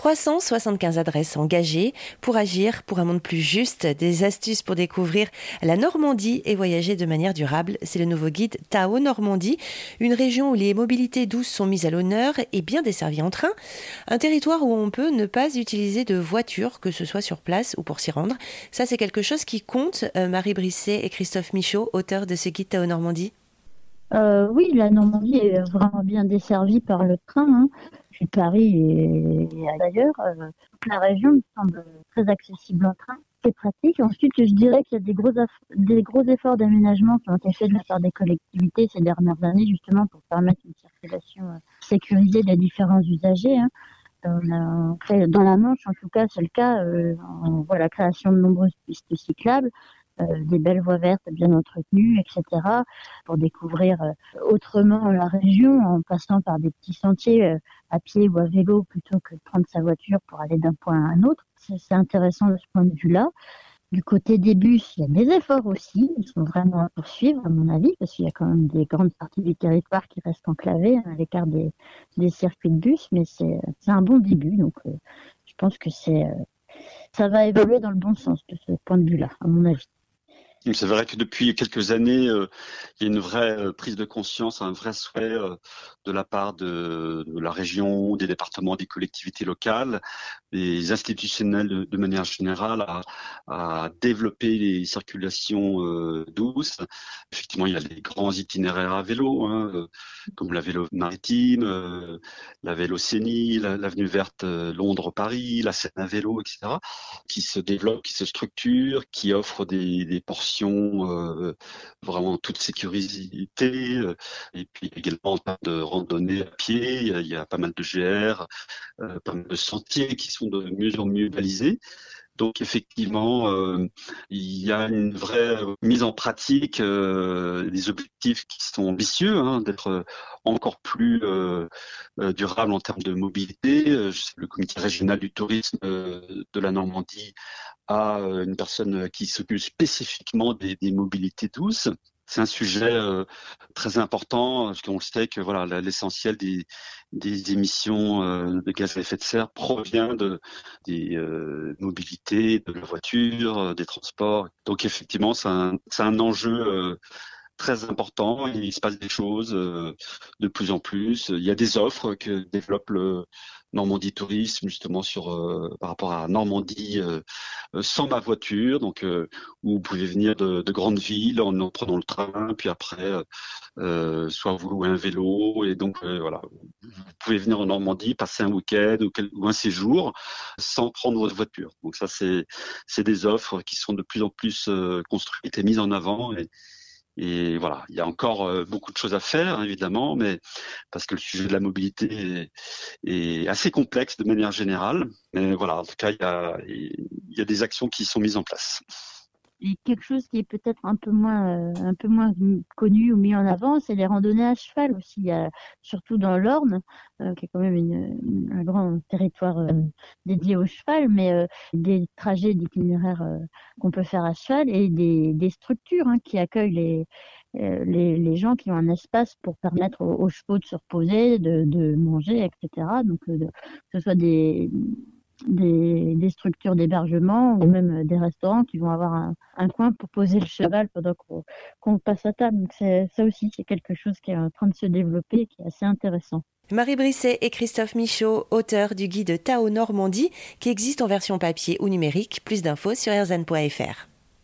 375 adresses engagées pour agir pour un monde plus juste, des astuces pour découvrir la Normandie et voyager de manière durable. C'est le nouveau guide Tao Normandie, une région où les mobilités douces sont mises à l'honneur et bien desservies en train. Un territoire où on peut ne pas utiliser de voiture, que ce soit sur place ou pour s'y rendre. Ça, c'est quelque chose qui compte. Euh, Marie Brisset et Christophe Michaud, auteurs de ce guide Tao Normandie. Euh, oui, la Normandie est vraiment bien desservie par le train. Hein. Puis Paris et, d'ailleurs, euh, la région me semble très accessible en train. C'est pratique. Ensuite, je dirais qu'il y a des gros, des gros efforts d'aménagement qui ont été faits de la part des collectivités ces dernières années, justement pour permettre une circulation euh, sécurisée des différents usagers. Hein. Dans, la, Manche, en tout cas, c'est le cas. Euh, on voit la création de nombreuses pistes cyclables. Euh, des belles voies vertes bien entretenues, etc., pour découvrir euh, autrement la région en passant par des petits sentiers euh, à pied ou à vélo plutôt que de prendre sa voiture pour aller d'un point à un autre. C'est intéressant de ce point de vue-là. Du côté des bus, il y a des efforts aussi. Ils sont vraiment à poursuivre, à mon avis, parce qu'il y a quand même des grandes parties du territoire qui restent enclavées à l'écart des, circuits de bus, mais c'est un bon début. Donc, je pense que c'est ça va évoluer dans le bon sens de ce point de vue-là, à mon avis. C'est vrai que depuis quelques années, euh, il y a une vraie euh, prise de conscience, un vrai souhait euh, de la part de, la région, des départements, des collectivités locales, des institutionnels de, manière générale à, développer les circulations douces. Effectivement, il y a les grands itinéraires à vélo, hein, comme la vélo maritime, la vélocénie, l'avenue verte Londres-Paris, la Seine à vélo, etc., qui se développent, qui se structurent, qui offrent des, des portions euh, vraiment toute sécurité, euh, et puis également en termes de randonnée à pied, il y a, pas mal de GR, euh, pas mal de sentiers qui sont de mieux en mieux balisés. Donc effectivement, il y a une vraie mise en pratique des objectifs qui sont ambitieux, hein, d'être encore plus durable en termes de mobilité. le comité régional du tourisme de la Normandie à euh, une personne qui s'occupe spécifiquement des, mobilités douces. C'est un sujet euh, très important parce qu'on sait que voilà l'essentiel des, émissions euh, de gaz à effet de serre provient de des mobilités, de la voiture, des transports. Donc effectivement, c'est un, un enjeu très important. Il se passe des choses euh, de plus en plus. Il y a des offres que développe le Normandie Tourisme justement sur euh, par rapport à Normandie euh, sans ma voiture, donc où vous pouvez venir de, grandes villes en, en, prenant le train, puis après soit vous louez un vélo et donc voilà, vous pouvez venir en Normandie, passer un week-end ou, ou, un séjour sans prendre votre voiture. Donc ça c'est c'est des offres qui sont de plus en plus construites et mises en avant et voilà, il y a encore euh, beaucoup de choses à faire, hein, évidemment, mais parce que le sujet de la mobilité est, assez complexe de manière générale. Mais voilà, en tout cas, il y a, il y a des actions qui sont mises en place. Et quelque chose qui est peut-être un peu moins euh, un peu moins connu ou mis en avant, c'est les randonnées à cheval aussi, surtout dans l'Orne, euh, qui est quand même une, un grand territoire euh, dédié au cheval, mais des trajets d'itinéraires qu'on peut faire à cheval et des, structures hein, qui accueillent les, les, les, gens qui ont un espace pour permettre aux, chevaux de se reposer, de, de manger, etc. Donc, que ce soit des, des, structures d'hébergement ou même des restaurants qui vont avoir un, coin pour poser le cheval pendant qu'on passe à table. Donc ça aussi, c'est quelque chose qui est en train de se développer et qui est assez intéressant. Marie Brisset et Christophe Michaud, auteurs du guide Tao Normandie, qui existe en version papier ou numérique. Plus d'infos sur erzan.fr.